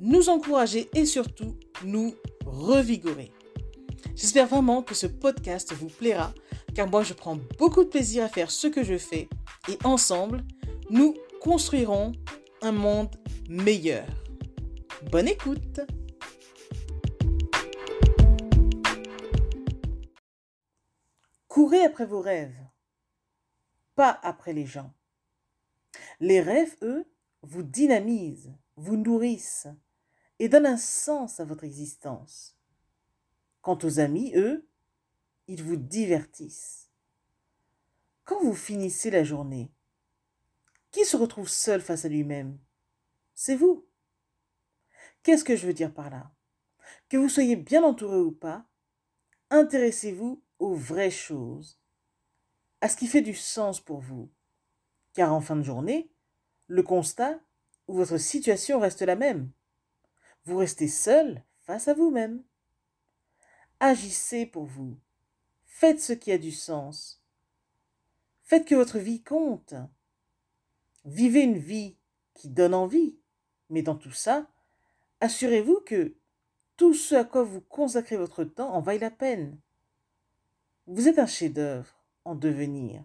nous encourager et surtout nous revigorer. J'espère vraiment que ce podcast vous plaira car moi je prends beaucoup de plaisir à faire ce que je fais et ensemble, nous construirons un monde meilleur. Bonne écoute Courez après vos rêves, pas après les gens. Les rêves, eux, vous dynamisent, vous nourrissent et donnent un sens à votre existence. Quant aux amis, eux, ils vous divertissent. Quand vous finissez la journée, qui se retrouve seul face à lui-même? C'est vous. Qu'est-ce que je veux dire par là? Que vous soyez bien entouré ou pas, intéressez-vous aux vraies choses, à ce qui fait du sens pour vous. Car en fin de journée, le constat ou votre situation reste la même. Vous restez seul face à vous-même. Agissez pour vous. Faites ce qui a du sens. Faites que votre vie compte. Vivez une vie qui donne envie. Mais dans tout ça, assurez-vous que tout ce à quoi vous consacrez votre temps en vaille la peine. Vous êtes un chef-d'œuvre en devenir.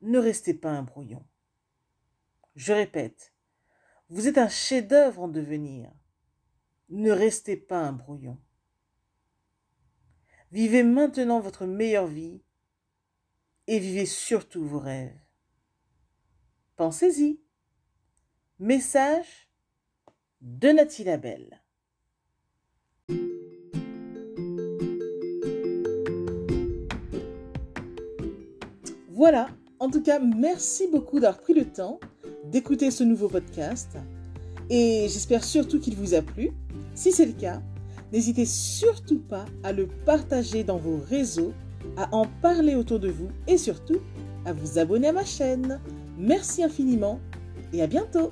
Ne restez pas un brouillon. Je répète, vous êtes un chef-d'œuvre en devenir. Ne restez pas un brouillon. Vivez maintenant votre meilleure vie et vivez surtout vos rêves. Pensez-y. Message de Nathalie Labelle. Voilà, en tout cas, merci beaucoup d'avoir pris le temps d'écouter ce nouveau podcast et j'espère surtout qu'il vous a plu. Si c'est le cas, n'hésitez surtout pas à le partager dans vos réseaux, à en parler autour de vous et surtout à vous abonner à ma chaîne. Merci infiniment et à bientôt.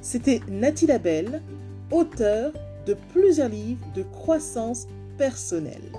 C'était Nathalie Labelle, auteure de plusieurs livres de croissance personnelle.